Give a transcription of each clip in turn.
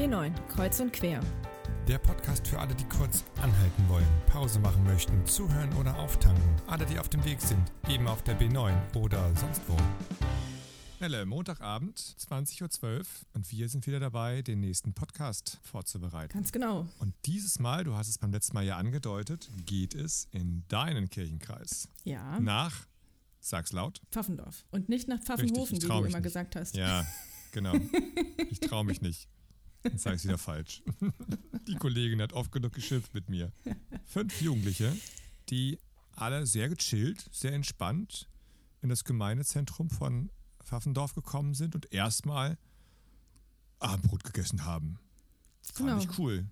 B9, Kreuz und Quer. Der Podcast für alle, die kurz anhalten wollen, Pause machen möchten, zuhören oder auftanken. Alle, die auf dem Weg sind, eben auf der B9 oder sonst wo. Helle, Montagabend, 20.12 Uhr und wir sind wieder dabei, den nächsten Podcast vorzubereiten. Ganz genau. Und dieses Mal, du hast es beim letzten Mal ja angedeutet, geht es in deinen Kirchenkreis. Ja. Nach, sag's laut. Pfaffendorf. Und nicht nach Pfaffenhofen, Richtig, wie du immer nicht. gesagt hast. Ja, genau. Ich traue mich nicht. Jetzt sage ich wieder falsch. Die Kollegin hat oft genug geschimpft mit mir. Fünf Jugendliche, die alle sehr gechillt, sehr entspannt in das Gemeindezentrum von Pfaffendorf gekommen sind und erstmal Abendbrot gegessen haben. Fand Genau. ich cool.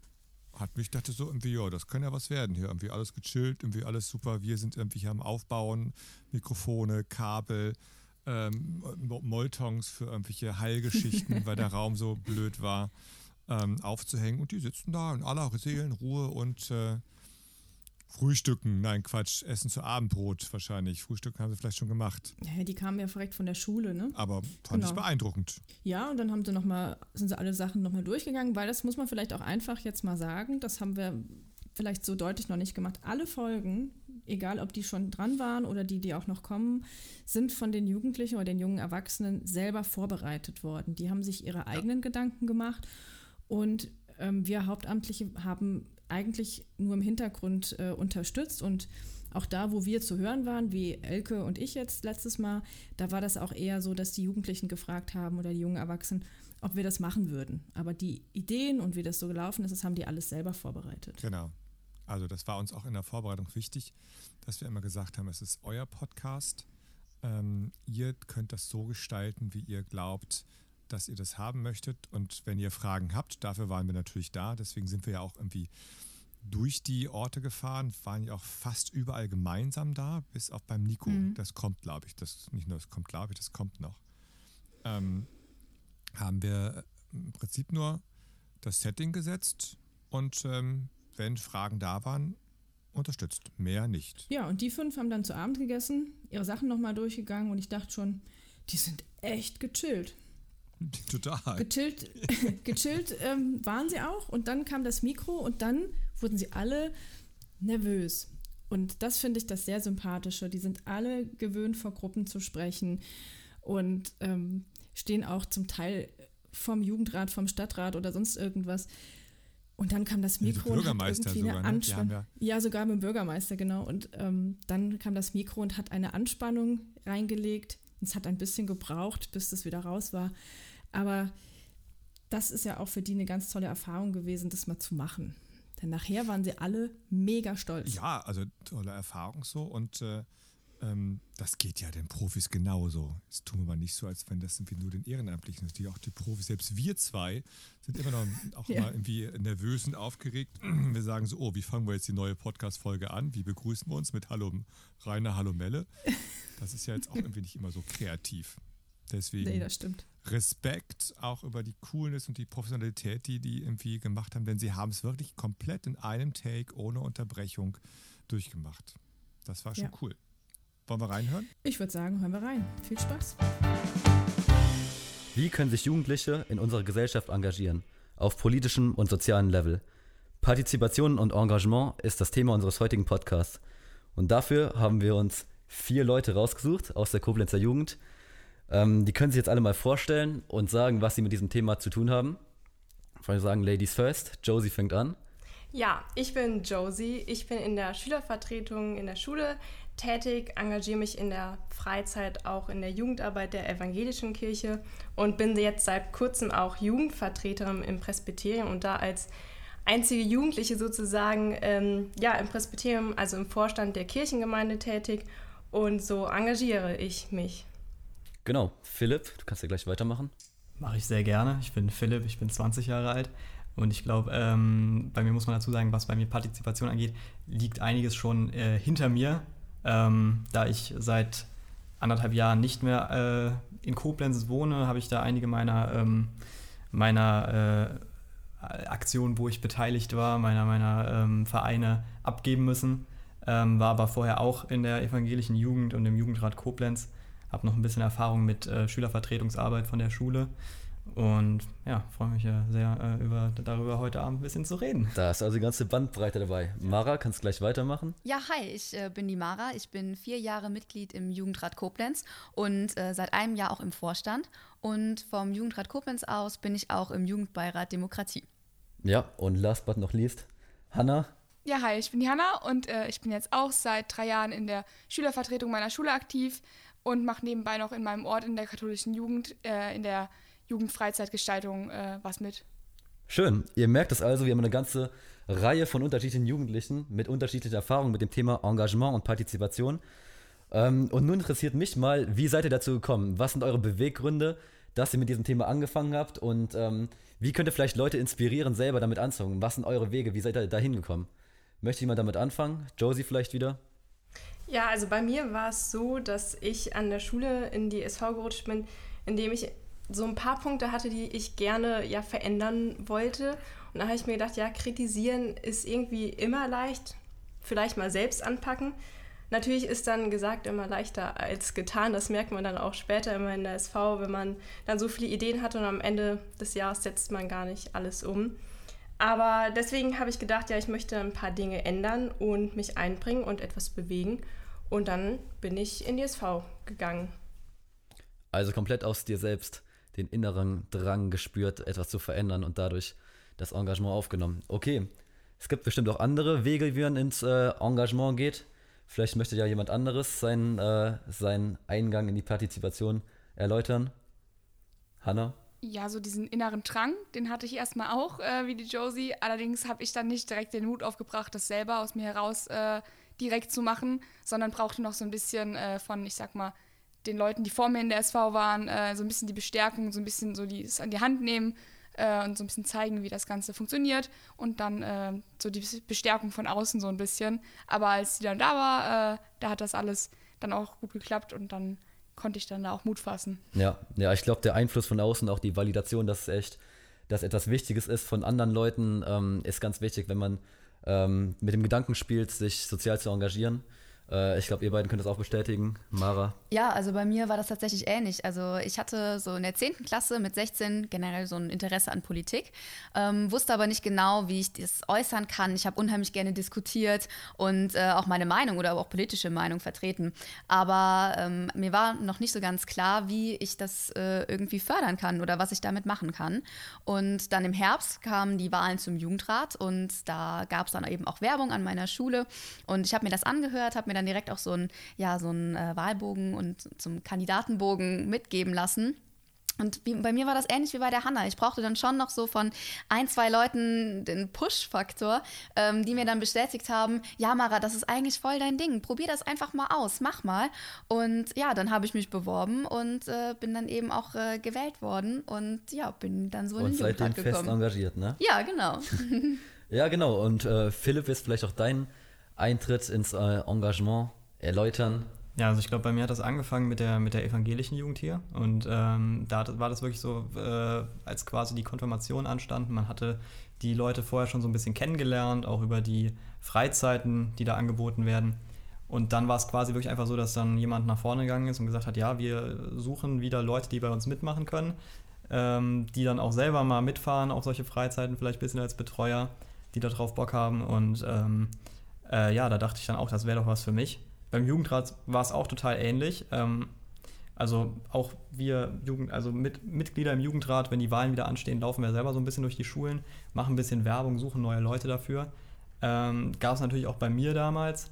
Hat mich dachte so irgendwie, ja, das kann ja was werden hier. Irgendwie alles gechillt, irgendwie alles super. Wir sind irgendwie hier am Aufbauen, Mikrofone, Kabel, ähm, Mo- Moltons für irgendwelche Heilgeschichten, weil der Raum so blöd war, ähm, aufzuhängen. Und die sitzen da in aller Seelenruhe und äh, frühstücken. Nein, Quatsch, essen zu Abendbrot wahrscheinlich. Frühstücken haben sie vielleicht schon gemacht. Ja, die kamen ja direkt von der Schule, ne? Aber fand ich Genau. beeindruckend. Ja, und dann haben sie noch mal, sind sie alle Sachen nochmal durchgegangen, weil das muss man vielleicht auch einfach jetzt mal sagen, das haben wir vielleicht so deutlich noch nicht gemacht. Alle Folgen, egal ob die schon dran waren oder die, die auch noch kommen, sind von den Jugendlichen oder den jungen Erwachsenen selber vorbereitet worden. Die haben sich ihre eigenen Gedanken gemacht und ähm, wir Hauptamtliche haben eigentlich nur im Hintergrund äh, unterstützt und auch da, wo wir zu hören waren, wie Elke und ich jetzt letztes Mal, da war das auch eher so, dass die Jugendlichen gefragt haben oder die jungen Erwachsenen, ob wir das machen würden. Aber die Ideen und wie das so gelaufen ist, das haben die alles selber vorbereitet. Genau. Also das war uns auch in der Vorbereitung wichtig, dass wir immer gesagt haben, es ist euer Podcast. Ähm, ihr könnt das so gestalten, wie ihr glaubt, dass ihr das haben möchtet. Und wenn ihr Fragen habt, dafür waren wir natürlich da. Deswegen sind wir ja auch irgendwie durch die Orte gefahren, waren ja auch fast überall gemeinsam da, bis auch beim Nico. Mhm. Das kommt, glaube ich. Das nicht nur, das kommt, glaube ich, das kommt noch. Ähm, haben wir im Prinzip nur das Setting gesetzt und ähm, wenn Fragen da waren, unterstützt. Mehr nicht. Ja, und die fünf haben dann zu Abend gegessen, ihre Sachen nochmal durchgegangen und ich dachte schon, die sind echt gechillt. Total. Gechillt, gechillt ähm, waren sie auch und dann kam das Mikro und dann wurden sie alle nervös. Und das finde ich das sehr sympathische. Die sind alle gewöhnt, vor Gruppen zu sprechen und ähm, stehen auch zum Teil vom Jugendrat, vom Stadtrat oder sonst irgendwas. Und dann kam das Ja, Mikro und hat Bürgermeister irgendwie sogar, eine ne? Die haben Anspannung. Ja, sogar mit dem Bürgermeister, genau. Und ähm, dann kam das Mikro und hat eine Anspannung reingelegt. Es hat ein bisschen gebraucht, bis das wieder raus war. Aber das ist ja auch für die eine ganz tolle Erfahrung gewesen, das mal zu machen. Denn nachher waren sie alle mega stolz. Ja, also tolle Erfahrung so und äh, ähm, das geht ja den Profis genauso. Das tun wir mal nicht so, als wenn das irgendwie nur den Ehrenamtlichen ist. Die auch die Profis, selbst wir zwei sind immer noch auch Ja. mal irgendwie nervös und aufgeregt. Wir sagen so, oh, wie fangen wir jetzt die neue Podcast-Folge an? Wie begrüßen wir uns mit Hallo Rainer, Hallo Melle? Das ist ja jetzt auch irgendwie nicht immer so kreativ. Deswegen Nee, das stimmt. Respekt auch über die Coolness und die Professionalität, die die irgendwie gemacht haben, denn sie haben es wirklich komplett in einem Take ohne Unterbrechung durchgemacht. Das war schon Ja. cool. Wollen wir reinhören? Ich würde sagen, hören wir rein. Viel Spaß. Wie können sich Jugendliche in unserer Gesellschaft engagieren? Auf politischem und sozialem Level. Partizipation und Engagement ist das Thema unseres heutigen Podcasts. Und dafür haben wir uns vier Leute rausgesucht aus der Koblenzer Jugend. Ähm, die können sich jetzt alle mal vorstellen und sagen, was sie mit diesem Thema zu tun haben. Ich würde sagen, Ladies first. Josie fängt an. Ja, ich bin Josie. Ich bin in der Schülervertretung in der Schule tätig, engagiere mich in der Freizeit auch in der Jugendarbeit der evangelischen Kirche und bin jetzt seit kurzem auch Jugendvertreterin im Presbyterium und da als einzige Jugendliche sozusagen ähm, ja, im Presbyterium, also im Vorstand der Kirchengemeinde tätig und so engagiere ich mich. Genau, Philipp, du kannst ja gleich weitermachen. Mache ich sehr gerne. Ich bin Philipp, ich bin 20 Jahre alt und ich glaube, ähm, bei mir muss man dazu sagen, was bei mir Partizipation angeht, liegt einiges schon äh, hinter mir, ähm, da ich seit anderthalb Jahren nicht mehr äh, in Koblenz wohne, habe ich da einige meiner, ähm, meiner äh, Aktionen, wo ich beteiligt war, meiner, meiner ähm, Vereine abgeben müssen. Ähm, war aber vorher auch in der evangelischen Jugend und im Jugendrat Koblenz. Habe noch ein bisschen Erfahrung mit äh, Schülervertretungsarbeit von der Schule Und ja, freue mich ja sehr, äh, über, darüber heute Abend ein bisschen zu reden. Da ist also die ganze Bandbreite dabei. Mara, kannst gleich weitermachen? Ja, hi, ich äh, bin die Mara. Ich bin vier Jahre Mitglied im Jugendrat Koblenz und äh, seit einem Jahr auch im Vorstand. Und vom Jugendrat Koblenz aus bin ich auch im Jugendbeirat Demokratie. Ja, und last but not least, Hanna. Ja, hi, ich bin die Hanna und äh, ich bin jetzt auch seit drei Jahren in der Schülervertretung meiner Schule aktiv und mache nebenbei noch in meinem Ort in der katholischen Jugend, äh, in der Jugendfreizeitgestaltung äh, was mit. Schön. Ihr merkt es also, wir haben eine ganze Reihe von unterschiedlichen Jugendlichen mit unterschiedlichen Erfahrungen mit dem Thema Engagement und Partizipation. Ähm, und nun interessiert mich mal, wie seid ihr dazu gekommen? Was sind eure Beweggründe, dass ihr mit diesem Thema angefangen habt? Und ähm, wie könnt ihr vielleicht Leute inspirieren, selber damit anzufangen? Was sind eure Wege? Wie seid ihr da hingekommen? Möchte jemand damit anfangen? Josie vielleicht wieder? Ja, also bei mir war es so, dass ich an der Schule in die SV gerutscht bin, indem ich so ein paar Punkte hatte, die ich gerne ja verändern wollte. Und da habe ich mir gedacht, ja, kritisieren ist irgendwie immer leicht. Vielleicht mal selbst anpacken. Natürlich ist dann gesagt immer leichter als getan. Das merkt man dann auch später immer in der SV, wenn man dann so viele Ideen hat und am Ende des Jahres setzt man gar nicht alles um. Aber deswegen habe ich gedacht, ja, ich möchte ein paar Dinge ändern und mich einbringen und etwas bewegen. Und dann bin ich in die SV gegangen. Also komplett aus dir selbst den inneren Drang gespürt, etwas zu verändern und dadurch das Engagement aufgenommen. Okay, es gibt bestimmt auch andere Wege, wie man ins äh, Engagement geht. Vielleicht möchte ja jemand anderes seinen, äh, seinen Eingang in die Partizipation erläutern. Hanna? Ja, so diesen inneren Drang, den hatte ich erstmal auch, äh, wie die Josie. Allerdings habe ich dann nicht direkt den Mut aufgebracht, das selber aus mir heraus äh, direkt zu machen, sondern brauchte noch so ein bisschen äh, von, ich sag mal, den Leuten, die vor mir in der SV waren, äh, so ein bisschen die Bestärkung, so ein bisschen so die, an die Hand nehmen äh, und so ein bisschen zeigen, wie das Ganze funktioniert und dann äh, so die Bestärkung von außen so ein bisschen. Aber als die dann da war, da hat das alles dann auch gut geklappt und dann konnte ich dann da auch Mut fassen. Ja, ja, ich glaube, der Einfluss von außen, auch die Validation, dass es echt, dass etwas Wichtiges ist von anderen Leuten, ähm, ist ganz wichtig, wenn man ähm, mit dem Gedanken spielt, sich sozial zu engagieren. Äh, ich glaube, ihr beiden könnt das auch bestätigen. Mara? Ja, also bei mir war das tatsächlich ähnlich. Also ich hatte so in der 10. Klasse mit 16 generell so ein Interesse an Politik, ähm, wusste aber nicht genau, wie ich das äußern kann. Ich habe unheimlich gerne diskutiert und äh, auch meine Meinung oder auch politische Meinung vertreten. Aber ähm, mir war noch nicht so ganz klar, wie ich das äh, irgendwie fördern kann oder was ich damit machen kann. Und dann im Herbst kamen die Wahlen zum Jugendrat und da gab es dann eben auch Werbung an meiner Schule. Und ich habe mir das angehört, habe mir dann direkt auch so ein, ja, so ein äh, Wahlbogen und zum Kandidatenbogen mitgeben lassen. Und wie, bei mir war das ähnlich wie bei der Hanna. Ich brauchte dann schon noch so von ein, zwei Leuten den Push-Faktor, ähm, die mir dann bestätigt haben, ja Mara, das ist eigentlich voll dein Ding. Probier das einfach mal aus, mach mal. Und ja, dann habe ich mich beworben und äh, bin dann eben auch äh, gewählt worden und ja, bin dann so und in den seitdem Jugendrat fest gekommen. engagiert, ne? Ja, genau. Ja, genau. Und äh, Philipp, ist vielleicht auch dein Eintritt ins äh, Engagement erläutern? Ja, also ich glaube, bei mir hat das angefangen mit der, mit der evangelischen Jugend hier. Und ähm, da war das wirklich so, äh, als quasi die Konfirmation anstand. Man hatte die Leute vorher schon so ein bisschen kennengelernt, auch über die Freizeiten, die da angeboten werden. Und dann war es quasi wirklich einfach so, dass dann jemand nach vorne gegangen ist und gesagt hat, ja, wir suchen wieder Leute, die bei uns mitmachen können, ähm, die dann auch selber mal mitfahren auf solche Freizeiten, vielleicht ein bisschen als Betreuer, die da drauf Bock haben. Und ähm, äh, ja, da dachte ich dann auch, das wäre doch was für mich. Beim Jugendrat war es auch total ähnlich. Ähm, also auch wir Jugend, also mit, Mitglieder im Jugendrat, wenn die Wahlen wieder anstehen, laufen wir selber so ein bisschen durch die Schulen, machen ein bisschen Werbung, suchen neue Leute dafür. Ähm, Gab es natürlich auch bei mir damals.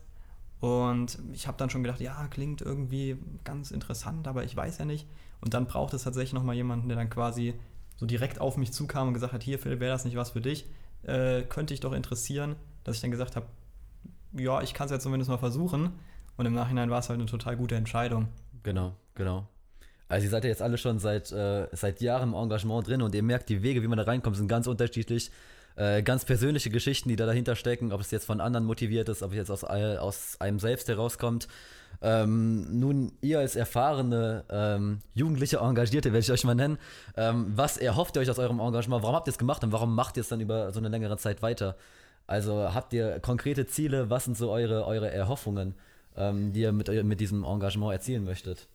Und ich habe dann schon gedacht, ja, klingt irgendwie ganz interessant, aber ich weiß ja nicht. Und dann braucht es tatsächlich nochmal jemanden, der dann quasi so direkt auf mich zukam und gesagt hat, hier Philipp, wäre das nicht was für dich? Äh, könnte ich doch interessieren, dass ich dann gesagt habe, ja, ich kann es ja zumindest mal versuchen. Und im Nachhinein war es halt eine total gute Entscheidung. Genau, genau. Also ihr seid ja jetzt alle schon seit, äh, seit Jahren im Engagement drin und ihr merkt, die Wege, wie man da reinkommt, sind ganz unterschiedlich. Äh, ganz persönliche Geschichten, die da dahinter stecken, ob es jetzt von anderen motiviert ist, ob es jetzt aus, aus einem selbst herauskommt. Ähm, nun, ihr als erfahrene ähm, jugendliche Engagierte, werde ich euch mal nennen, ähm, was erhofft ihr euch aus eurem Engagement? Warum habt ihr es gemacht und warum macht ihr es dann über so eine längere Zeit weiter? Also habt ihr konkrete Ziele? Was sind so eure, eure Erhoffungen, ähm, die ihr mit, mit diesem Engagement erzielen möchtet?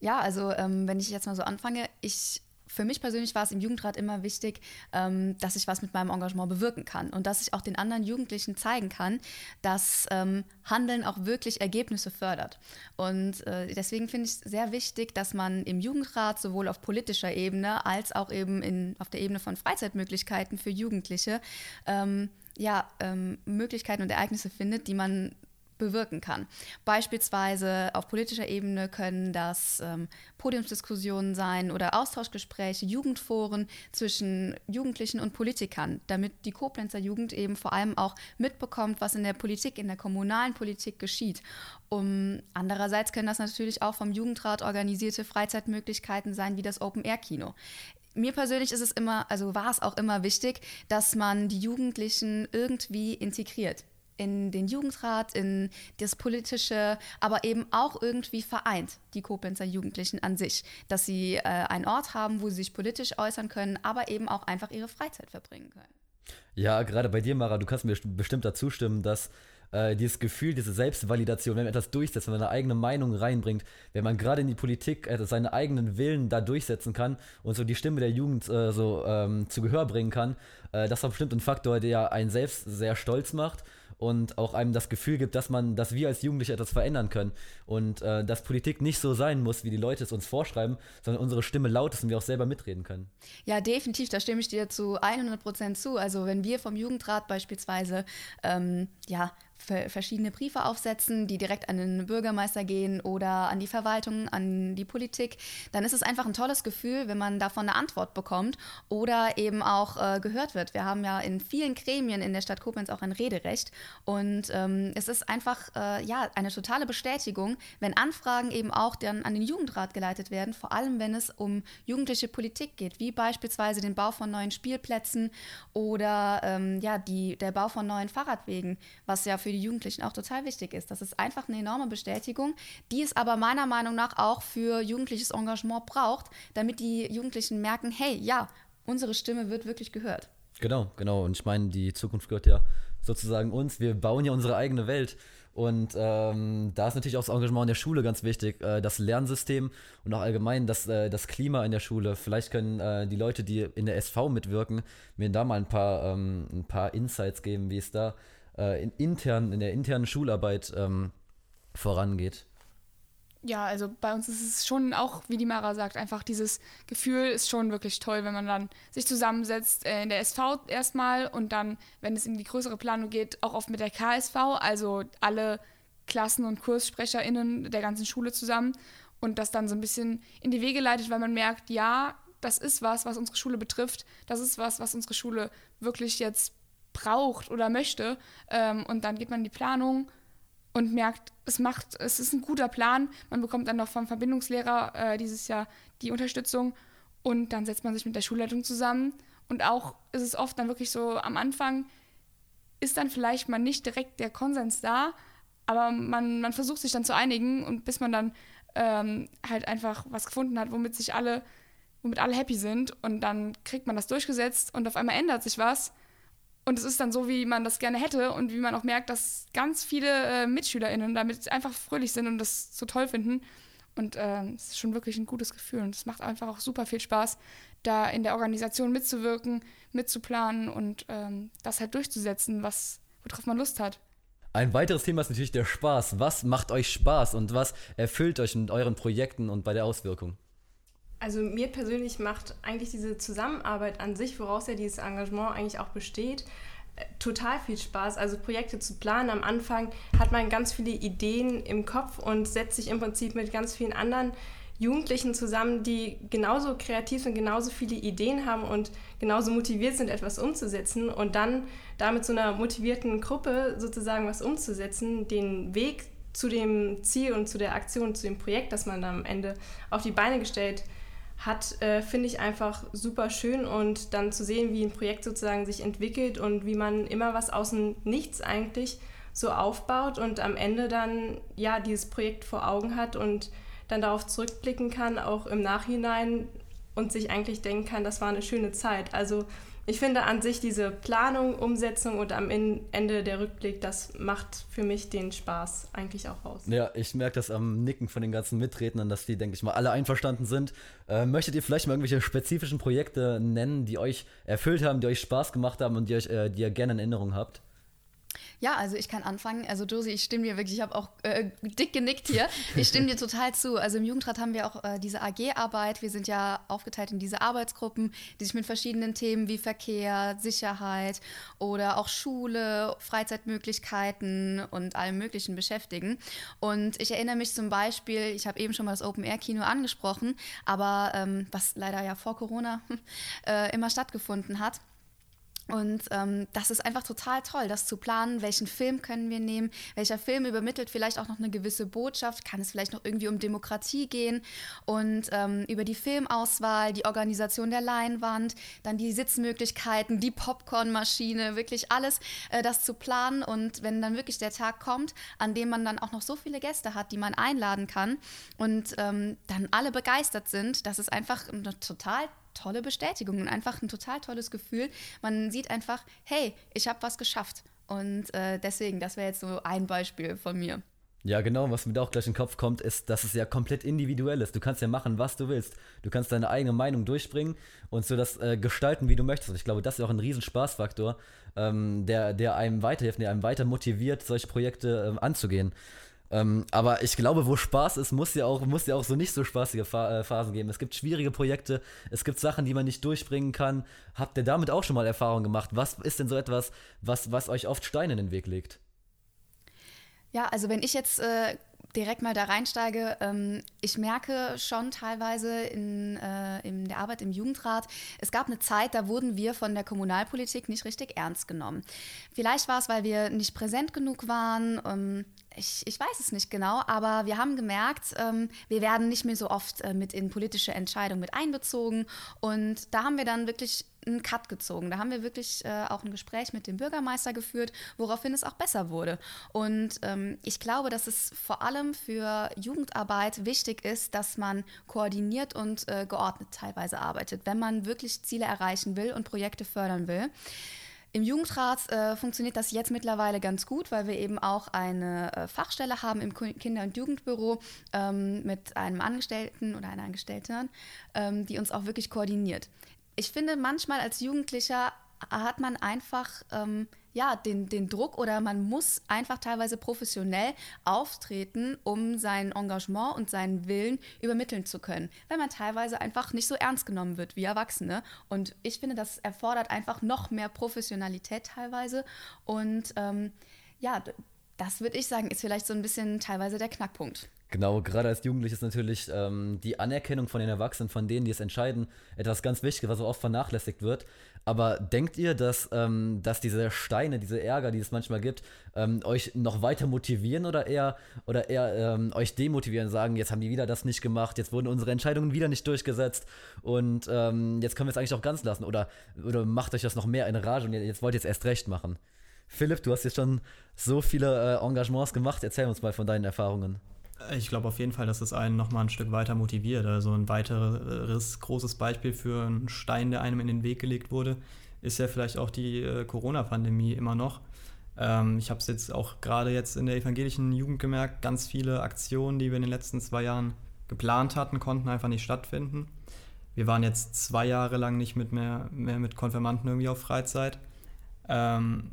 Ja, also ähm, wenn ich jetzt mal so anfange, ich für mich persönlich war es im Jugendrat immer wichtig, ähm, dass ich was mit meinem Engagement bewirken kann und dass ich auch den anderen Jugendlichen zeigen kann, dass ähm, Handeln auch wirklich Ergebnisse fördert. Und äh, deswegen finde ich es sehr wichtig, dass man im Jugendrat sowohl auf politischer Ebene als auch eben in, auf der Ebene von Freizeitmöglichkeiten für Jugendliche ähm, ja, ähm, Möglichkeiten und Ereignisse findet, die man bewirken kann. Beispielsweise auf politischer Ebene können das ähm, Podiumsdiskussionen sein oder Austauschgespräche, Jugendforen zwischen Jugendlichen und Politikern, damit die Koblenzer Jugend eben vor allem auch mitbekommt, was in der Politik, in der kommunalen Politik geschieht. Um, andererseits können das natürlich auch vom Jugendrat organisierte Freizeitmöglichkeiten sein, wie das Open-Air-Kino mir persönlich ist es immer, also war es auch immer wichtig, dass man die Jugendlichen irgendwie integriert in den Jugendrat, in das Politische, aber eben auch irgendwie vereint, die Koblenzer Jugendlichen an sich, dass sie äh, einen Ort haben, wo sie sich politisch äußern können, aber eben auch einfach ihre Freizeit verbringen können. Ja, gerade bei dir, Mara, du kannst mir bestimmt dazu stimmen, dass äh, dieses Gefühl, diese Selbstvalidation, wenn man etwas durchsetzt, wenn man eine eigene Meinung reinbringt, wenn man gerade in die Politik äh, seine eigenen Willen da durchsetzen kann und so die Stimme der Jugend äh, so ähm, zu Gehör bringen kann, äh, das ist bestimmt ein Faktor, der einen selbst sehr stolz macht und auch einem das Gefühl gibt, dass man, dass wir als Jugendliche etwas verändern können und äh, dass Politik nicht so sein muss, wie die Leute es uns vorschreiben, sondern unsere Stimme laut ist und wir auch selber mitreden können. Ja, definitiv, da stimme ich dir zu 100 Prozent zu. Also wenn wir vom Jugendrat beispielsweise ähm, ja verschiedene Briefe aufsetzen, die direkt an den Bürgermeister gehen oder an die Verwaltung, an die Politik, dann ist es einfach ein tolles Gefühl, wenn man davon eine Antwort bekommt oder eben auch äh, gehört wird. Wir haben ja in vielen Gremien in der Stadt Koblenz auch ein Rederecht und ähm, es ist einfach äh, ja eine totale Bestätigung, wenn Anfragen eben auch dann an den Jugendrat geleitet werden, vor allem wenn es um jugendliche Politik geht, wie beispielsweise den Bau von neuen Spielplätzen oder ähm, ja die, der Bau von neuen Fahrradwegen, was ja für die Jugendlichen auch total wichtig ist. Das ist einfach eine enorme Bestätigung, die es aber meiner Meinung nach auch für jugendliches Engagement braucht, damit die Jugendlichen merken, hey, ja, unsere Stimme wird wirklich gehört. Genau, genau. Und ich meine, die Zukunft gehört ja sozusagen uns. Wir bauen ja unsere eigene Welt. Und ähm, da ist natürlich auch das Engagement in der Schule ganz wichtig, äh, das Lernsystem und auch allgemein das, äh, das Klima in der Schule. Vielleicht können äh, die Leute, die in der SV mitwirken, mir da mal ein paar, ähm, ein paar Insights geben, wie es da äh, in, intern, in der internen Schularbeit ähm, vorangeht. Ja, also bei uns ist es schon auch, wie die Mara sagt, einfach dieses Gefühl ist schon wirklich toll, wenn man dann sich zusammensetzt äh, in der SV erstmal und dann, wenn es in die größere Planung geht, auch oft mit der KSV, also alle Klassen- und KurssprecherInnen der ganzen Schule zusammen und das dann so ein bisschen in die Wege leitet, weil man merkt, ja, das ist was, was unsere Schule betrifft, das ist was, was unsere Schule wirklich jetzt braucht oder möchte. Ähm, und dann geht man in die Planung und merkt, es macht, es ist ein guter Plan. Man bekommt dann noch vom Verbindungslehrer äh, dieses Jahr die Unterstützung und dann setzt man sich mit der Schulleitung zusammen. Und auch ist es oft dann wirklich so, am Anfang ist dann vielleicht mal nicht direkt der Konsens da, aber man, man versucht sich dann zu einigen und bis man dann ähm, halt einfach was gefunden hat, womit sich alle, womit alle happy sind und dann kriegt man das durchgesetzt und auf einmal ändert sich was und es ist dann so, wie man das gerne hätte und wie man auch merkt, dass ganz viele äh, MitschülerInnen damit einfach fröhlich sind und das so toll finden. Und äh, es ist schon wirklich ein gutes Gefühl. Und es macht einfach auch super viel Spaß, da in der Organisation mitzuwirken, mitzuplanen und ähm, das halt durchzusetzen, was, worauf man Lust hat. Ein weiteres Thema ist natürlich der Spaß. Was macht euch Spaß und was erfüllt euch mit euren Projekten und bei der Auswirkung? Also mir persönlich macht eigentlich diese Zusammenarbeit an sich, woraus ja dieses Engagement eigentlich auch besteht, äh, total viel Spaß. Also Projekte zu planen. Am Anfang hat man ganz viele Ideen im Kopf und setzt sich im Prinzip mit ganz vielen anderen Jugendlichen zusammen, die genauso kreativ sind, genauso viele Ideen haben und genauso motiviert sind, etwas umzusetzen. Und dann da mit so einer motivierten Gruppe sozusagen was umzusetzen, den Weg zu dem Ziel und zu der Aktion, zu dem Projekt, das man dann am Ende auf die Beine gestellt hat, hat, äh, finde ich einfach super schön und dann zu sehen, wie ein Projekt sozusagen sich entwickelt und wie man immer was aus dem Nichts eigentlich so aufbaut und am Ende dann ja dieses Projekt vor Augen hat und dann darauf zurückblicken kann, auch im Nachhinein und sich eigentlich denken kann, das war eine schöne Zeit. Also ich finde an sich diese Planung, Umsetzung und am Ende der Rückblick, das macht für mich den Spaß eigentlich auch aus. Ja, ich merke das am Nicken von den ganzen Mitrednern, dass die, denke ich mal, alle einverstanden sind. Äh, möchtet ihr vielleicht mal irgendwelche spezifischen Projekte nennen, die euch erfüllt haben, die euch Spaß gemacht haben und die, euch, äh, die ihr gerne in Erinnerung habt? Ja, also ich kann anfangen. Also Josie, ich stimme dir wirklich, ich habe auch äh, dick genickt hier. Ich stimme dir total zu. Also im Jugendrat haben wir auch äh, diese AG-Arbeit. Wir sind ja aufgeteilt in diese Arbeitsgruppen, die sich mit verschiedenen Themen wie Verkehr, Sicherheit oder auch Schule, Freizeitmöglichkeiten und allem Möglichen beschäftigen. Und ich erinnere mich zum Beispiel, ich habe eben schon mal das Open-Air-Kino angesprochen, aber ähm, was leider ja vor Corona äh, immer stattgefunden hat. Und ähm, das ist einfach total toll, das zu planen. Welchen Film können wir nehmen? Welcher Film übermittelt vielleicht auch noch eine gewisse Botschaft? Kann es vielleicht noch irgendwie um Demokratie gehen? Und ähm, über die Filmauswahl, die Organisation der Leinwand, dann die Sitzmöglichkeiten, die Popcornmaschine, wirklich alles, äh, das zu planen. Und wenn dann wirklich der Tag kommt, an dem man dann auch noch so viele Gäste hat, die man einladen kann und ähm, dann alle begeistert sind, das ist einfach eine total tolle Bestätigung und einfach ein total tolles Gefühl. Man sieht einfach, hey, ich habe was geschafft. Und äh, deswegen, das wäre jetzt so ein Beispiel von mir. Ja, genau, was mir da auch gleich in den Kopf kommt, ist, dass es ja komplett individuell ist. Du kannst ja machen, was du willst. Du kannst deine eigene Meinung durchbringen und so das äh, gestalten, wie du möchtest. Und ich glaube, das ist auch ein riesen Spaßfaktor, ähm, der, der einem weiterhilft, der einem weiter motiviert, solche Projekte ähm, anzugehen. Ähm, aber ich glaube, wo Spaß ist, muss ja auch, muss ja auch so nicht so spaßige äh, Phasen geben. Es gibt schwierige Projekte, es gibt Sachen, die man nicht durchbringen kann. Habt ihr damit auch schon mal Erfahrung gemacht? Was ist denn so etwas, was, was euch oft Steine in den Weg legt? Ja, also wenn ich jetzt äh, direkt mal da reinsteige, ähm, ich merke schon teilweise in, äh, in der Arbeit im Jugendrat, es gab eine Zeit, da wurden wir von der Kommunalpolitik nicht richtig ernst genommen. Vielleicht war es, weil wir nicht präsent genug waren. Ähm, ich, ich, weiß es nicht genau, aber wir haben gemerkt, ähm, wir werden nicht mehr so oft äh, mit in politische Entscheidungen mit einbezogen. Und da haben wir dann wirklich einen Cut gezogen. Da haben wir wirklich äh, auch ein Gespräch mit dem Bürgermeister geführt, woraufhin es auch besser wurde. Und ähm, ich glaube, dass es vor allem für Jugendarbeit wichtig ist, dass man koordiniert und äh, geordnet teilweise arbeitet, wenn man wirklich Ziele erreichen will und Projekte fördern will. Im Jugendrat äh, funktioniert das jetzt mittlerweile ganz gut, weil wir eben auch eine äh, Fachstelle haben im Kinder- und Jugendbüro ähm, mit einem Angestellten oder einer Angestellten, ähm, die uns auch wirklich koordiniert ich finde, manchmal als Jugendlicher hat man einfach ähm, ja, den, den Druck oder man muss einfach teilweise professionell auftreten, um sein Engagement und seinen Willen übermitteln zu können, weil man teilweise einfach nicht so ernst genommen wird wie Erwachsene. Und ich finde, das erfordert einfach noch mehr Professionalität teilweise. Und ähm, ja, das würde ich sagen, ist vielleicht so ein bisschen teilweise der Knackpunkt. Genau, gerade als Jugendliche ist natürlich ähm, die Anerkennung von den Erwachsenen, von denen, die es entscheiden, etwas ganz Wichtiges, was so oft vernachlässigt wird. Aber denkt ihr, dass, ähm, dass diese Steine, diese Ärger, die es manchmal gibt, ähm, euch noch weiter motivieren oder eher, oder eher ähm, euch demotivieren, sagen, jetzt haben die wieder das nicht gemacht, jetzt wurden unsere Entscheidungen wieder nicht durchgesetzt und ähm, jetzt können wir es eigentlich auch ganz lassen? Oder, oder macht euch das noch mehr in Rage und jetzt wollt ihr es erst recht machen? Philipp, du hast jetzt schon so viele äh, Engagements gemacht. Erzähl uns mal von deinen Erfahrungen. Ich glaube auf jeden Fall, dass es einen nochmal ein Stück weiter motiviert. Also ein weiteres großes Beispiel für einen Stein, der einem in den Weg gelegt wurde, ist ja vielleicht auch die äh, Corona-Pandemie immer noch. Ähm, ich habe es jetzt auch gerade jetzt in der evangelischen Jugend gemerkt, ganz viele Aktionen, die wir in den letzten zwei Jahren geplant hatten, konnten einfach nicht stattfinden. Wir waren jetzt zwei Jahre lang nicht mit mehr, mehr mit Konfirmanden irgendwie auf Freizeit. Ähm,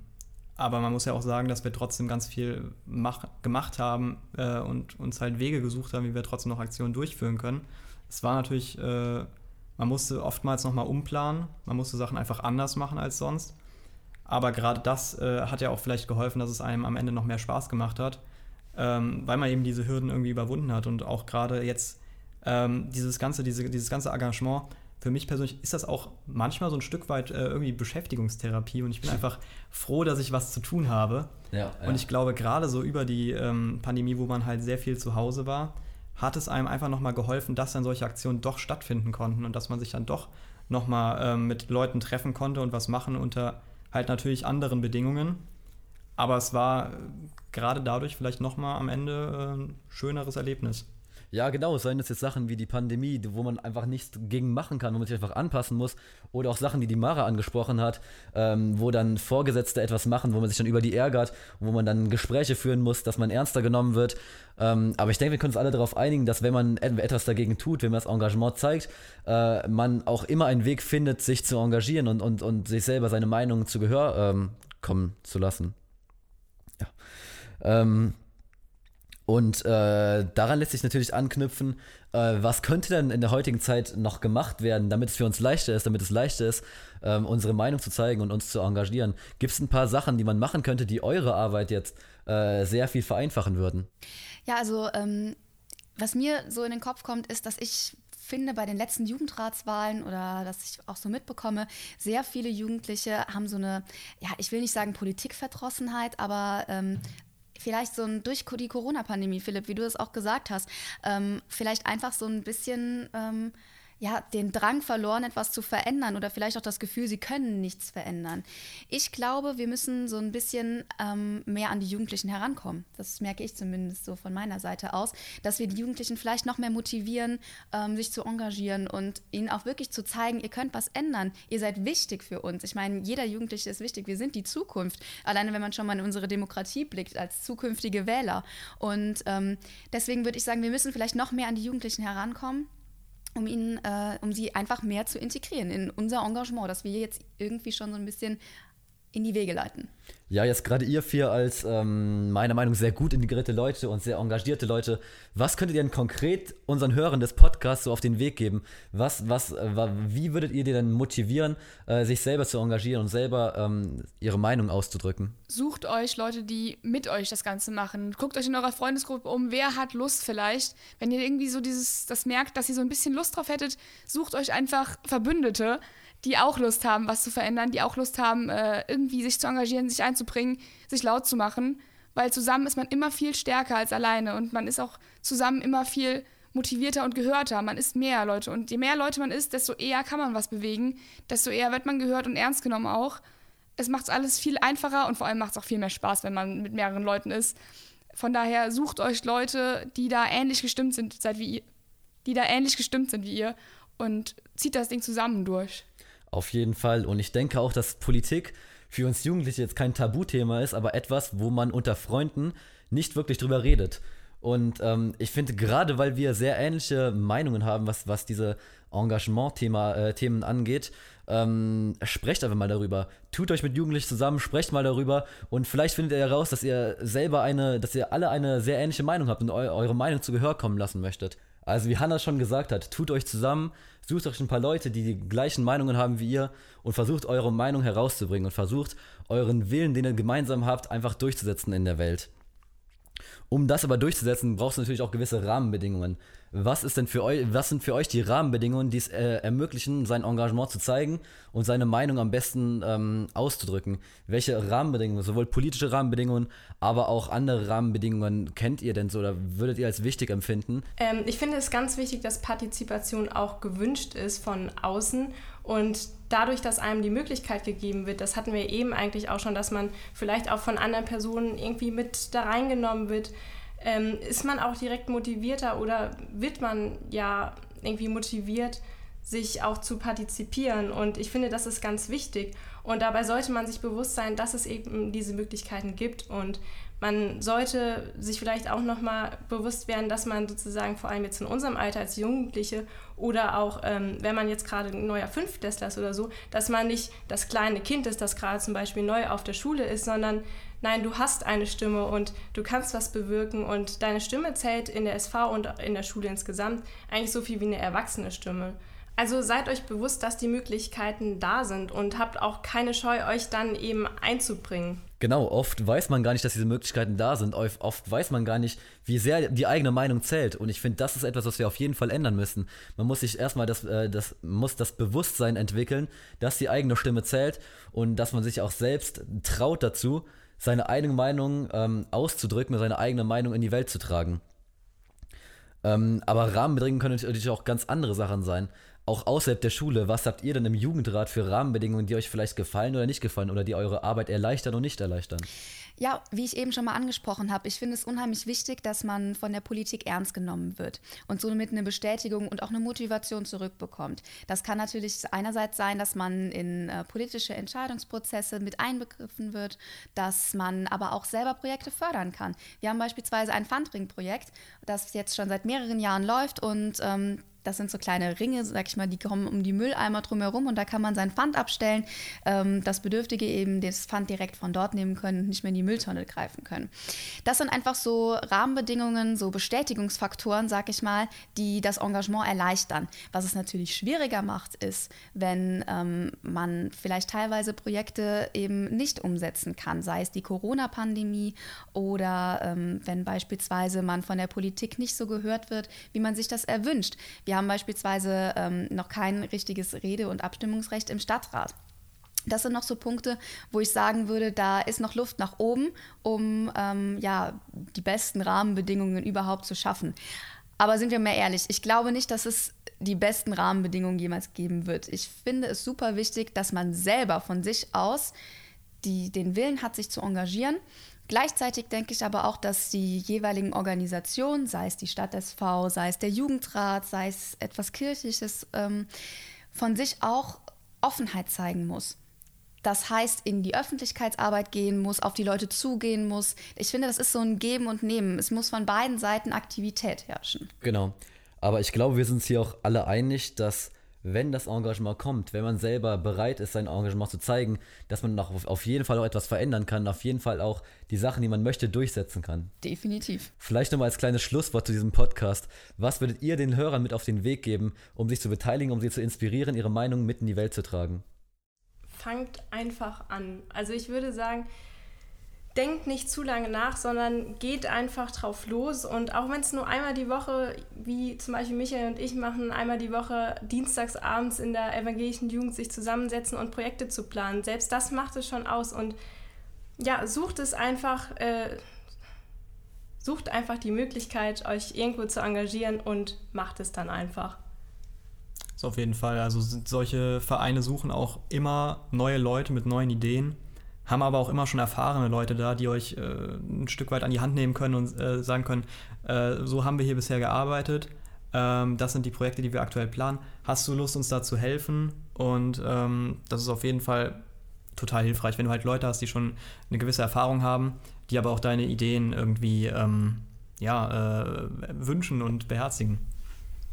aber man muss ja auch sagen, dass wir trotzdem ganz viel mach, gemacht haben äh, und uns halt Wege gesucht haben, wie wir trotzdem noch Aktionen durchführen können. Es war natürlich, äh, man musste oftmals nochmal umplanen, man musste Sachen einfach anders machen als sonst. Aber gerade das äh, hat ja auch vielleicht geholfen, dass es einem am Ende noch mehr Spaß gemacht hat, ähm, weil man eben diese Hürden irgendwie überwunden hat. Und auch gerade jetzt ähm, dieses, ganze, diese, dieses ganze Engagement für mich persönlich ist das auch manchmal so ein Stück weit äh, irgendwie Beschäftigungstherapie und ich bin einfach froh, dass ich was zu tun habe. Ja, ja. Und ich glaube, gerade so über die ähm, Pandemie, wo man halt sehr viel zu Hause war, hat es einem einfach nochmal geholfen, dass dann solche Aktionen doch stattfinden konnten und dass man sich dann doch nochmal ähm, mit Leuten treffen konnte und was machen unter halt natürlich anderen Bedingungen. Aber es war äh, gerade dadurch vielleicht nochmal am Ende äh, ein schöneres Erlebnis. Ja, genau. Seien es jetzt Sachen wie die Pandemie, wo man einfach nichts gegen machen kann, wo man sich einfach anpassen muss. Oder auch Sachen, die die Mara angesprochen hat, ähm, wo dann Vorgesetzte etwas machen, wo man sich dann über die ärgert, wo man dann Gespräche führen muss, dass man ernster genommen wird. Ähm, aber ich denke, wir können uns alle darauf einigen, dass wenn man etwas dagegen tut, wenn man das Engagement zeigt, äh, man auch immer einen Weg findet, sich zu engagieren und, und, und sich selber seine Meinung zu Gehör ähm, kommen zu lassen. Ja. Ähm, und äh, daran lässt sich natürlich anknüpfen, äh, was könnte denn in der heutigen Zeit noch gemacht werden, damit es für uns leichter ist, damit es leichter ist, ähm, unsere Meinung zu zeigen und uns zu engagieren. Gibt es ein paar Sachen, die man machen könnte, die eure Arbeit jetzt äh, sehr viel vereinfachen würden? Ja, also ähm, was mir so in den Kopf kommt, ist, dass ich finde, bei den letzten Jugendratswahlen oder dass ich auch so mitbekomme, sehr viele Jugendliche haben so eine, ja, ich will nicht sagen Politikverdrossenheit, aber ähm, vielleicht so ein, durch die Corona-Pandemie, Philipp, wie du es auch gesagt hast, ähm, vielleicht einfach so ein bisschen ähm, ja, den Drang verloren, etwas zu verändern oder vielleicht auch das Gefühl, sie können nichts verändern. Ich glaube, wir müssen so ein bisschen ähm, mehr an die Jugendlichen herankommen. Das merke ich zumindest so von meiner Seite aus, dass wir die Jugendlichen vielleicht noch mehr motivieren, ähm, sich zu engagieren und ihnen auch wirklich zu zeigen, ihr könnt was ändern. Ihr seid wichtig für uns. Ich meine, jeder Jugendliche ist wichtig. Wir sind die Zukunft. Alleine, wenn man schon mal in unsere Demokratie blickt als zukünftige Wähler. Und ähm, deswegen würde ich sagen, wir müssen vielleicht noch mehr an die Jugendlichen herankommen um ihn, äh, um sie einfach mehr zu integrieren in unser Engagement, das wir jetzt irgendwie schon so ein bisschen in die Wege leiten. Ja, jetzt gerade ihr vier als ähm, meiner Meinung sehr gut integrierte Leute und sehr engagierte Leute, was könntet ihr denn konkret unseren Hörern des Podcasts so auf den Weg geben? Was, was, äh, wie würdet ihr die denn motivieren, äh, sich selber zu engagieren und selber ähm, ihre Meinung auszudrücken? Sucht euch Leute, die mit euch das Ganze machen. Guckt euch in eurer Freundesgruppe um, wer hat Lust vielleicht. Wenn ihr irgendwie so dieses, das merkt, dass ihr so ein bisschen Lust drauf hättet, sucht euch einfach Verbündete die auch Lust haben, was zu verändern, die auch Lust haben, äh, irgendwie sich zu engagieren, sich einzubringen, sich laut zu machen. Weil zusammen ist man immer viel stärker als alleine und man ist auch zusammen immer viel motivierter und gehörter. Man ist mehr Leute und je mehr Leute man ist, desto eher kann man was bewegen, desto eher wird man gehört und ernst genommen auch. Es macht alles viel einfacher und vor allem macht es auch viel mehr Spaß, wenn man mit mehreren Leuten ist. Von daher sucht euch Leute, die da ähnlich gestimmt sind, seid wie ihr, die da ähnlich gestimmt sind wie ihr und zieht das Ding zusammen durch. Auf jeden Fall. Und ich denke auch, dass Politik für uns Jugendliche jetzt kein Tabuthema ist, aber etwas, wo man unter Freunden nicht wirklich drüber redet. Und ähm, ich finde, gerade weil wir sehr ähnliche Meinungen haben, was, was diese Engagement-Themen äh, angeht, ähm, sprecht einfach mal darüber. Tut euch mit Jugendlichen zusammen, sprecht mal darüber und vielleicht findet ihr heraus, dass ihr selber eine, dass ihr alle eine sehr ähnliche Meinung habt und eu eure Meinung zu Gehör kommen lassen möchtet. Also wie Hannah schon gesagt hat, tut euch zusammen, Sucht euch ein paar Leute, die die gleichen Meinungen haben wie ihr und versucht eure Meinung herauszubringen und versucht euren Willen, den ihr gemeinsam habt, einfach durchzusetzen in der Welt. Um das aber durchzusetzen, braucht es natürlich auch gewisse Rahmenbedingungen. Was ist denn für euch, was sind für euch die Rahmenbedingungen, die es äh, ermöglichen, sein Engagement zu zeigen und seine Meinung am besten ähm, auszudrücken? Welche Rahmenbedingungen, sowohl politische Rahmenbedingungen, aber auch andere Rahmenbedingungen kennt ihr denn so oder würdet ihr als wichtig empfinden? Ähm, ich finde es ganz wichtig, dass Partizipation auch gewünscht ist von außen und dadurch, dass einem die Möglichkeit gegeben wird, das hatten wir eben eigentlich auch schon, dass man vielleicht auch von anderen Personen irgendwie mit da reingenommen wird ähm, ist man auch direkt motivierter oder wird man ja irgendwie motiviert, sich auch zu partizipieren. Und ich finde, das ist ganz wichtig. Und dabei sollte man sich bewusst sein, dass es eben diese Möglichkeiten gibt. Und man sollte sich vielleicht auch nochmal bewusst werden, dass man sozusagen vor allem jetzt in unserem Alter als Jugendliche oder auch ähm, wenn man jetzt gerade ein neuer Fünftklässler ist oder so, dass man nicht das kleine Kind ist, das gerade zum Beispiel neu auf der Schule ist, sondern nein, du hast eine Stimme und du kannst was bewirken und deine Stimme zählt in der SV und in der Schule insgesamt eigentlich so viel wie eine erwachsene Stimme. Also seid euch bewusst, dass die Möglichkeiten da sind und habt auch keine Scheu, euch dann eben einzubringen. Genau, oft weiß man gar nicht, dass diese Möglichkeiten da sind. Oft weiß man gar nicht, wie sehr die eigene Meinung zählt. Und ich finde, das ist etwas, was wir auf jeden Fall ändern müssen. Man muss sich erstmal das, äh, das, muss das Bewusstsein entwickeln, dass die eigene Stimme zählt und dass man sich auch selbst traut dazu, seine eigene Meinung ähm, auszudrücken, seine eigene Meinung in die Welt zu tragen. Ähm, aber Rahmenbedingungen können natürlich auch ganz andere Sachen sein. Auch außerhalb der Schule, was habt ihr denn im Jugendrat für Rahmenbedingungen, die euch vielleicht gefallen oder nicht gefallen oder die eure Arbeit erleichtern und nicht erleichtern? Ja, wie ich eben schon mal angesprochen habe, ich finde es unheimlich wichtig, dass man von der Politik ernst genommen wird und somit eine Bestätigung und auch eine Motivation zurückbekommt. Das kann natürlich einerseits sein, dass man in äh, politische Entscheidungsprozesse mit einbegriffen wird, dass man aber auch selber Projekte fördern kann. Wir haben beispielsweise ein Fundring-Projekt, das jetzt schon seit mehreren Jahren läuft und ähm, das sind so kleine Ringe, sag ich mal, die kommen um die Mülleimer drumherum und da kann man sein Pfand abstellen, ähm, dass Bedürftige eben das Pfand direkt von dort nehmen können und nicht mehr in die Mülltonne greifen können. Das sind einfach so Rahmenbedingungen, so Bestätigungsfaktoren, sag ich mal, die das Engagement erleichtern. Was es natürlich schwieriger macht, ist, wenn ähm, man vielleicht teilweise Projekte eben nicht umsetzen kann, sei es die Corona-Pandemie oder ähm, wenn beispielsweise man von der Politik nicht so gehört wird, wie man sich das erwünscht. Wir haben beispielsweise ähm, noch kein richtiges Rede- und Abstimmungsrecht im Stadtrat. Das sind noch so Punkte, wo ich sagen würde, da ist noch Luft nach oben, um ähm, ja, die besten Rahmenbedingungen überhaupt zu schaffen. Aber sind wir mal ehrlich, ich glaube nicht, dass es die besten Rahmenbedingungen jemals geben wird. Ich finde es super wichtig, dass man selber von sich aus die, den Willen hat, sich zu engagieren Gleichzeitig denke ich aber auch, dass die jeweiligen Organisationen, sei es die Stadt SV, sei es der Jugendrat, sei es etwas Kirchliches, ähm, von sich auch Offenheit zeigen muss. Das heißt, in die Öffentlichkeitsarbeit gehen muss, auf die Leute zugehen muss. Ich finde, das ist so ein Geben und Nehmen. Es muss von beiden Seiten Aktivität herrschen. Genau. Aber ich glaube, wir sind uns hier auch alle einig, dass wenn das Engagement kommt, wenn man selber bereit ist, sein Engagement zu zeigen, dass man noch auf jeden Fall auch etwas verändern kann, auf jeden Fall auch die Sachen, die man möchte, durchsetzen kann. Definitiv. Vielleicht nochmal als kleines Schlusswort zu diesem Podcast. Was würdet ihr den Hörern mit auf den Weg geben, um sich zu beteiligen, um sie zu inspirieren, ihre Meinung mit in die Welt zu tragen? Fangt einfach an. Also ich würde sagen, denkt nicht zu lange nach, sondern geht einfach drauf los. Und auch wenn es nur einmal die Woche, wie zum Beispiel Michael und ich machen, einmal die Woche dienstagsabends in der evangelischen Jugend sich zusammensetzen und Projekte zu planen, selbst das macht es schon aus. Und ja, sucht es einfach, äh, sucht einfach die Möglichkeit, euch irgendwo zu engagieren und macht es dann einfach. So auf jeden Fall. Also solche Vereine suchen auch immer neue Leute mit neuen Ideen haben aber auch immer schon erfahrene Leute da, die euch äh, ein Stück weit an die Hand nehmen können und äh, sagen können, äh, so haben wir hier bisher gearbeitet, ähm, das sind die Projekte, die wir aktuell planen. Hast du Lust, uns da zu helfen? Und ähm, das ist auf jeden Fall total hilfreich, wenn du halt Leute hast, die schon eine gewisse Erfahrung haben, die aber auch deine Ideen irgendwie ähm, ja, äh, wünschen und beherzigen.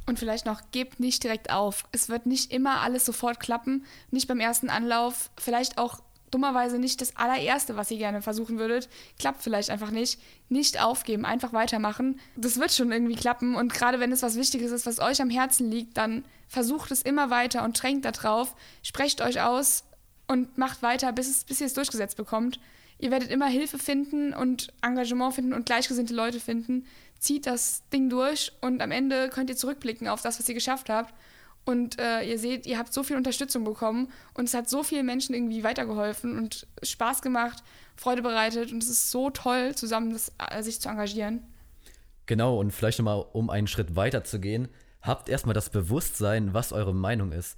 Und vielleicht noch, gebt nicht direkt auf. Es wird nicht immer alles sofort klappen, nicht beim ersten Anlauf. Vielleicht auch dummerweise nicht das allererste, was ihr gerne versuchen würdet, klappt vielleicht einfach nicht. Nicht aufgeben, einfach weitermachen. Das wird schon irgendwie klappen und gerade wenn es was Wichtiges ist, was euch am Herzen liegt, dann versucht es immer weiter und drängt da drauf, sprecht euch aus und macht weiter, bis, es, bis ihr es durchgesetzt bekommt. Ihr werdet immer Hilfe finden und Engagement finden und gleichgesinnte Leute finden. Zieht das Ding durch und am Ende könnt ihr zurückblicken auf das, was ihr geschafft habt und äh, ihr seht, ihr habt so viel Unterstützung bekommen und es hat so vielen Menschen irgendwie weitergeholfen und Spaß gemacht, Freude bereitet und es ist so toll, zusammen das, äh, sich zu engagieren. Genau, und vielleicht nochmal, um einen Schritt weiter zu gehen, habt erstmal das Bewusstsein, was eure Meinung ist.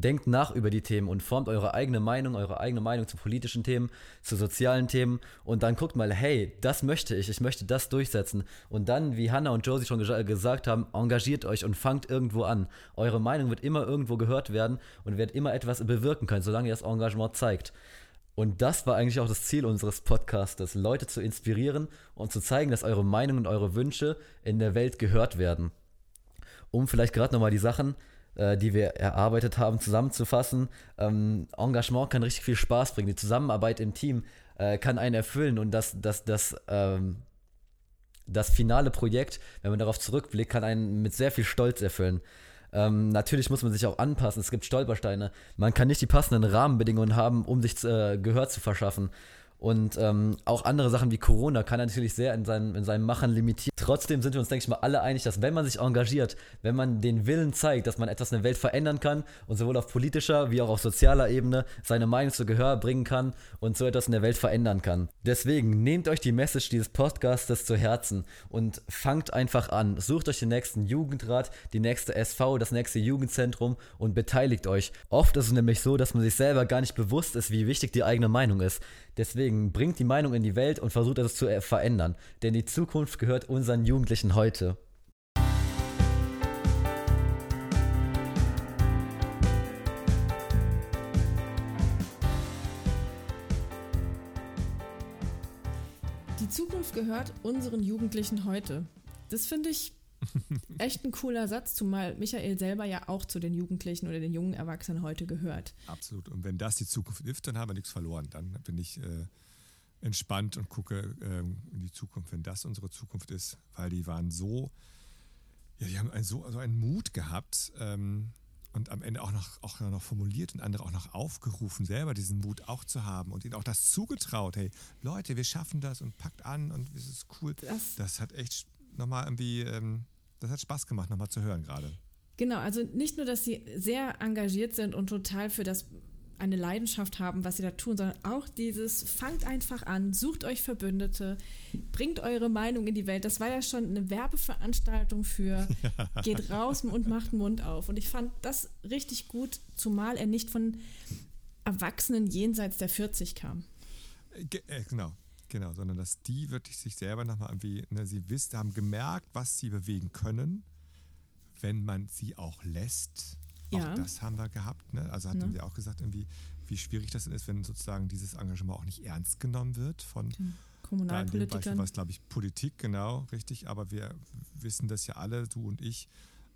Denkt nach über die Themen und formt eure eigene Meinung, eure eigene Meinung zu politischen Themen, zu sozialen Themen und dann guckt mal, hey, das möchte ich, ich möchte das durchsetzen. Und dann, wie Hannah und Josie schon gesagt haben, engagiert euch und fangt irgendwo an. Eure Meinung wird immer irgendwo gehört werden und wird immer etwas bewirken können, solange ihr das Engagement zeigt. Und das war eigentlich auch das Ziel unseres Podcastes, Leute zu inspirieren und zu zeigen, dass eure Meinung und eure Wünsche in der Welt gehört werden. Um vielleicht gerade nochmal die Sachen die wir erarbeitet haben, zusammenzufassen. Ähm, Engagement kann richtig viel Spaß bringen. Die Zusammenarbeit im Team äh, kann einen erfüllen und das, das, das, ähm, das finale Projekt, wenn man darauf zurückblickt, kann einen mit sehr viel Stolz erfüllen. Ähm, natürlich muss man sich auch anpassen. Es gibt Stolpersteine. Man kann nicht die passenden Rahmenbedingungen haben, um sich äh, Gehör zu verschaffen. Und ähm, auch andere Sachen wie Corona kann er natürlich sehr in seinem, in seinem Machen limitieren. Trotzdem sind wir uns, denke ich mal, alle einig, dass wenn man sich engagiert, wenn man den Willen zeigt, dass man etwas in der Welt verändern kann und sowohl auf politischer wie auch auf sozialer Ebene seine Meinung zu Gehör bringen kann und so etwas in der Welt verändern kann. Deswegen nehmt euch die Message dieses Podcastes zu Herzen und fangt einfach an. Sucht euch den nächsten Jugendrat, die nächste SV, das nächste Jugendzentrum und beteiligt euch. Oft ist es nämlich so, dass man sich selber gar nicht bewusst ist, wie wichtig die eigene Meinung ist. Deswegen bringt die Meinung in die Welt und versucht es zu verändern. Denn die Zukunft gehört unseren Jugendlichen heute. Die Zukunft gehört unseren Jugendlichen heute. Das finde ich echt ein cooler Satz, zumal Michael selber ja auch zu den Jugendlichen oder den jungen Erwachsenen heute gehört. Absolut. Und wenn das die Zukunft ist, dann haben wir nichts verloren. Dann bin ich äh, entspannt und gucke äh, in die Zukunft, wenn das unsere Zukunft ist, weil die waren so, ja, die haben ein, so also einen Mut gehabt ähm, und am Ende auch noch, auch noch formuliert und andere auch noch aufgerufen, selber diesen Mut auch zu haben und ihnen auch das zugetraut. Hey, Leute, wir schaffen das und packt an und es ist cool. Das, Das hat echt nochmal irgendwie, ähm, das hat Spaß gemacht, nochmal zu hören gerade. Genau, also nicht nur, dass sie sehr engagiert sind und total für das eine Leidenschaft haben, was sie da tun, sondern auch dieses, fangt einfach an, sucht euch Verbündete, bringt eure Meinung in die Welt. Das war ja schon eine Werbeveranstaltung für geht raus und macht den Mund auf. Und ich fand das richtig gut, zumal er nicht von Erwachsenen jenseits der 40 kam. Äh, äh, genau, genau, sondern dass die wirklich sich selber nochmal irgendwie, ne, sie wissen, haben gemerkt, was sie bewegen können, wenn man sie auch lässt. Ja. Auch das haben wir gehabt. Ne? Also hatten Ne. wir auch gesagt, irgendwie, wie schwierig das ist, wenn sozusagen dieses Engagement auch nicht ernst genommen wird von in dem Beispiel Kommunalpolitikern. war es, glaube ich, Politik, genau, richtig. Aber wir wissen das ja alle, du und ich,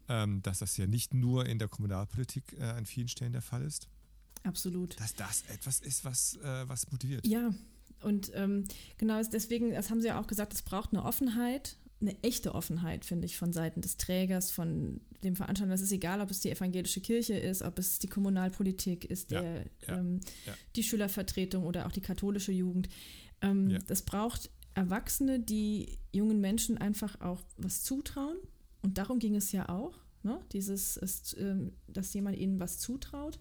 ähm, dass das ja nicht nur in der Kommunalpolitik äh, an vielen Stellen der Fall ist. Absolut. Dass das etwas ist, was, äh, was motiviert. Ja, und ähm, genau deswegen, das haben sie ja auch gesagt, es braucht eine Offenheit, eine echte Offenheit, finde ich, von Seiten des Trägers, von dem Veranstalter. Es ist egal, ob es die evangelische Kirche ist, ob es die Kommunalpolitik ist, Ja, der, ja, ähm, ja. die Schülervertretung oder auch die katholische Jugend. Ähm. Das braucht Erwachsene, die jungen Menschen einfach auch was zutrauen. Und darum ging es ja auch, ne? Dieses, ist, ähm, dass jemand ihnen was zutraut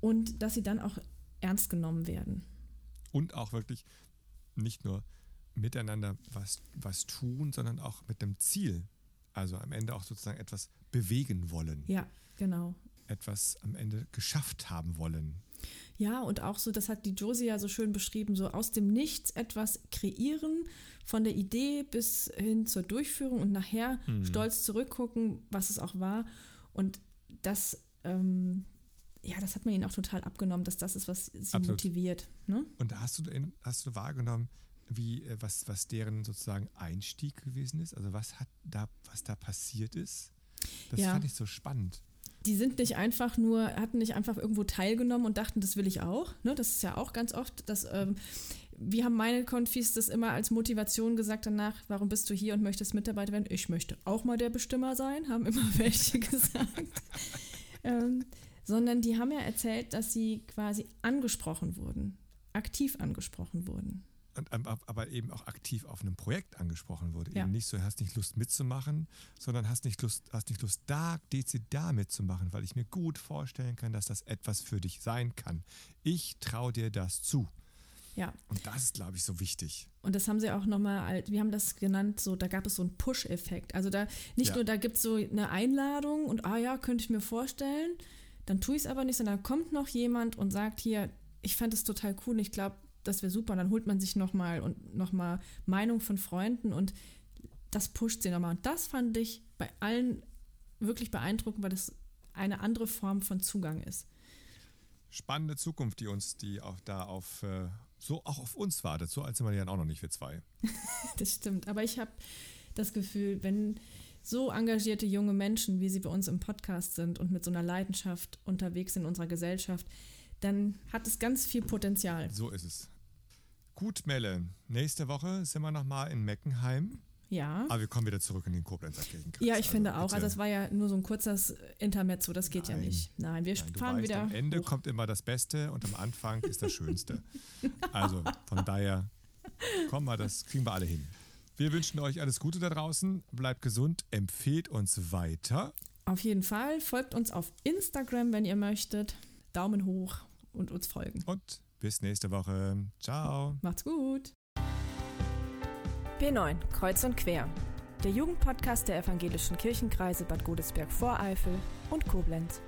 und dass sie dann auch ernst genommen werden. Und auch wirklich nicht nur miteinander was, was tun, sondern auch mit einem Ziel. Also am Ende auch sozusagen etwas bewegen wollen, Ja, genau. etwas am Ende geschafft haben wollen. Ja, und auch so, das hat die Josie ja so schön beschrieben, so aus dem Nichts etwas kreieren, von der Idee bis hin zur Durchführung und nachher Mhm. stolz zurückgucken, was es auch war. Und das, ähm, ja, das hat man ihnen auch total abgenommen, dass das ist, was sie Absolut. motiviert. Ne? Und hast du, hast du wahrgenommen, wie, äh, was, was deren sozusagen Einstieg gewesen ist? Also was hat da, was da passiert ist? Das Ja. fand ich so spannend. Die sind nicht einfach nur, hatten nicht einfach irgendwo teilgenommen und dachten, das will ich auch. Ne? Das ist ja auch ganz oft, dass ähm, wir haben meine Konfis das immer als Motivation gesagt danach, warum bist du hier und möchtest Mitarbeiter werden? Ich möchte auch mal der Bestimmer sein, haben immer welche gesagt. ähm, sondern die haben ja erzählt, dass sie quasi angesprochen wurden, aktiv angesprochen wurden. Und, ähm, ab- aber eben auch aktiv auf einem Projekt angesprochen wurde. Ja. Eben nicht so, hast nicht Lust mitzumachen, sondern hast nicht Lust, hast nicht Lust, da dezidiert mitzumachen, weil ich mir gut vorstellen kann, dass das etwas für dich sein kann. Ich traue dir das zu. Ja, Und das ist, glaube ich, so wichtig. Und das haben sie auch nochmal, wir haben das genannt, so, da gab es so einen Push-Effekt. Also da nicht Ja. nur, da gibt es so eine Einladung und ah ja, könnte ich mir vorstellen, dann tue ich es aber nicht, sondern kommt noch jemand und sagt hier, ich fand es total cool und ich glaube, das wäre super. Und dann holt man sich nochmal und nochmal Meinung von Freunden und das pusht sie nochmal. Und das fand ich bei allen wirklich beeindruckend, weil das eine andere Form von Zugang ist. Spannende Zukunft, die uns, die auch da auf, äh, so auch auf uns wartet. So alt sind wir ja auch noch nicht, wir zwei. Das stimmt. Aber ich habe das Gefühl, wenn so engagierte junge Menschen, wie sie bei uns im Podcast sind und mit so einer Leidenschaft unterwegs in unserer Gesellschaft, dann hat es ganz viel Potenzial. So ist es. Gut, Melle. Nächste Woche sind wir nochmal in Meckenheim. Ja. Aber wir kommen wieder zurück in den Koblenzer Kirchenkreis. Ja, ich finde auch. bitte. Also es war ja nur so ein kurzes Intermezzo, das geht ja Nein. nicht. Nein, wir Nein, fahren weißt, wieder. Am Ende hoch. kommt immer das Beste und am Anfang ist das Schönste. Also von daher, komm mal, das kriegen wir alle hin. Wir wünschen euch alles Gute da draußen. Bleibt gesund, empfehlt uns weiter. Auf jeden Fall folgt uns auf Instagram, wenn ihr möchtet. Daumen hoch und uns folgen. Und bis nächste Woche. Ciao. Macht's gut. B9 Kreuz und Quer. Der Jugendpodcast der evangelischen Kirchenkreise Bad Godesberg-Voreifel und Koblenz.